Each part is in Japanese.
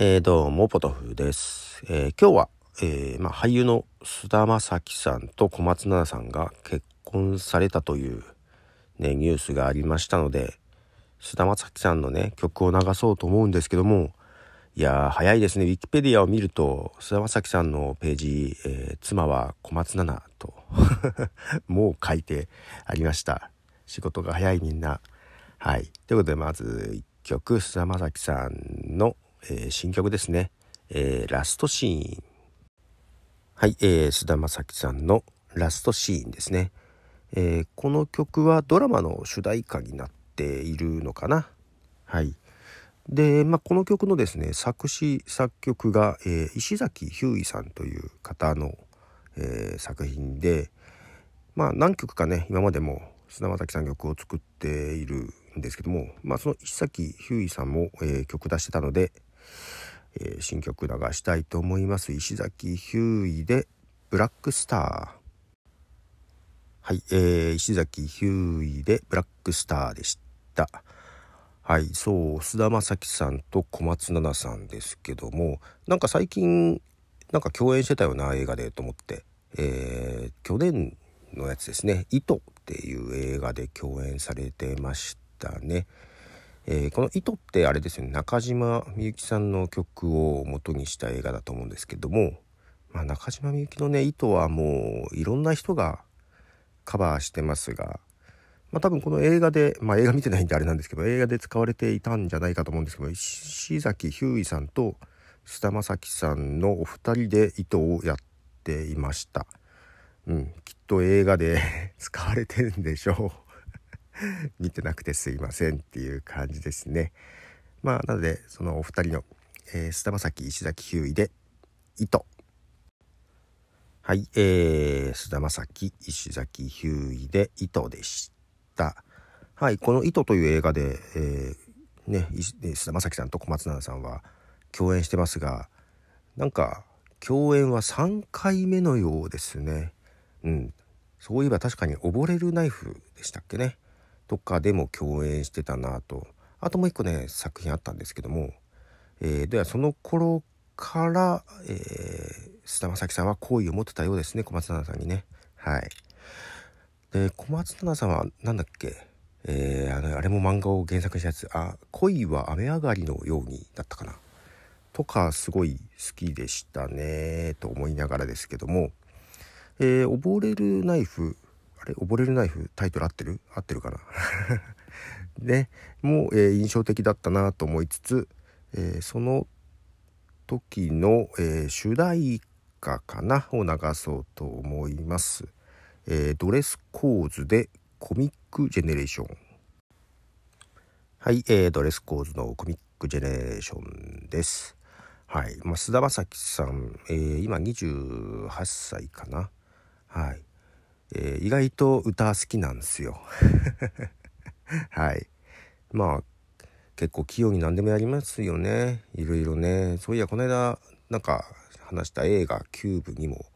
えー、どうも、ポトフです。えー、今日は、えー、まあ、俳優の菅田将暉さんと小松菜奈さんが結婚されたという、ね、ニュースがありましたので、菅田将暉さんのね、曲を流そうと思うんですけども、いや、早いですね。ウィキペディアを見ると、菅田将暉さんのページ、え、妻は小松菜奈と もう書いてありました。仕事が早いみんな。はい。ということで、まず1曲、菅田将暉さんのえー、新曲ですね、えー、ラストシーン。はい、えー、菅田将暉さんのラストシーンですね。えー、この曲はドラマの主題歌になっているのかな。はい。で、まあ、この曲のですね、作詞作曲が、えー、石崎ひゅーいさんという方の、えー、作品で、まあ、何曲かね、今までも菅田将暉さん曲を作っているんですけども、まあ、その石崎ひゅーいさんも、えー、曲出してたので、えー、新曲流したいと思います。石崎ひゅーいで「ブラックスター」はい、えー、石崎ひゅーいで「ブラックスター」でした。はいそう菅田将暉さんと小松菜奈さんですけどもなんか最近なんか共演してたような映画でと思って、えー、去年のやつですね「糸」っていう映画で共演されてましたね。えー、この「糸」ってあれですよね中島みゆきさんの曲を元にした映画だと思うんですけども、まあ、中島みゆきのね「糸」はもういろんな人がカバーしてますが、まあ、多分この映画で、まあ、映画見てないんであれなんですけど映画で使われていたんじゃないかと思うんですけど石崎ひゅーいさんと菅田将暉さんのお二人で「糸」をやっていました。うん、きっと映画で 使われてるんでしょう。見てなくてすいませんっていう感じですね。まあなのでそのお二人の、えー、菅田将暉石崎ひゅーいで「糸」はい、えー、菅田将暉石崎ひゅーいで「糸」でした。はい、この「糸」という映画で、えー、ね菅田将暉さんと小松菜奈さんは共演してますがなんか共演は3回目のようですね。うん、そういえば確かに溺れるナイフでしたっけね。とかでも共演してたなと。あともう一個ね作品あったんですけども、えー、ではその頃から、えー、菅田将暉さんは好意を持ってたようですね小松菜奈さんにね。はい。で小松菜奈さんは何だっけ？えー、あのあれも漫画を原作にしたやつ「あ恋は雨上がりのように」だったかな。とかすごい好きでしたねと思いながらですけども、えー、溺れるナイフれ溺れるナイフタイトル合ってる？合ってるかな？ね。もう、えー、印象的だったなと思いつつ、えー、その時の、えー、主題歌かなを流そうと思います、えドレスコーズでコミックジェネレーション。はい、えー、ドレスコーズのコミックジェネレーションです。はい、まあ、菅田将暉さん、え、今28歳かな。はい。えー、意外と歌好きなんですよ。はい。まあ結構器用に何でもやりますよね。いろいろね。そういやこの間なんか話した映画「キューブ」にも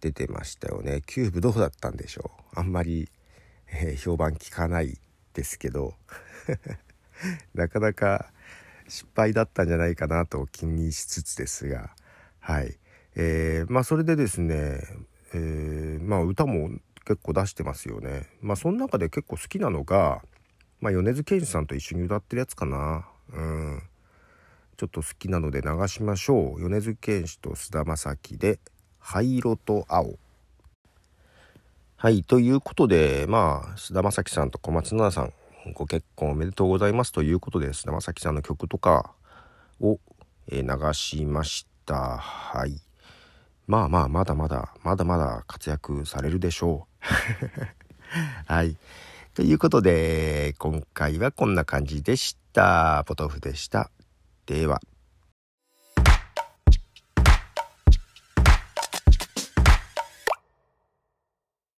出てましたよね。キューブどうだったんでしょう？あんまり、えー、評判聞かないですけど。なかなか失敗だったんじゃないかなと気にしつつですが。はい。えー、まあそれでですねえー、まあ歌も結構出してますよね。まあその中で結構好きなのが、まあ、米津玄師さんと一緒に歌ってるやつかな。うん。ちょっと好きなので流しましょう。米津玄師と菅田将暉で「灰色と青」。はい、ということで、まあ、菅田将暉さんと小松菜奈さん、ご結婚おめでとうございますということで、菅田将暉さんの曲とかを、え流しました。はい。まあまあまだまだまだまだ活躍されるでしょう。はい。ということで今回はこんな感じでした。ポトフでした。では。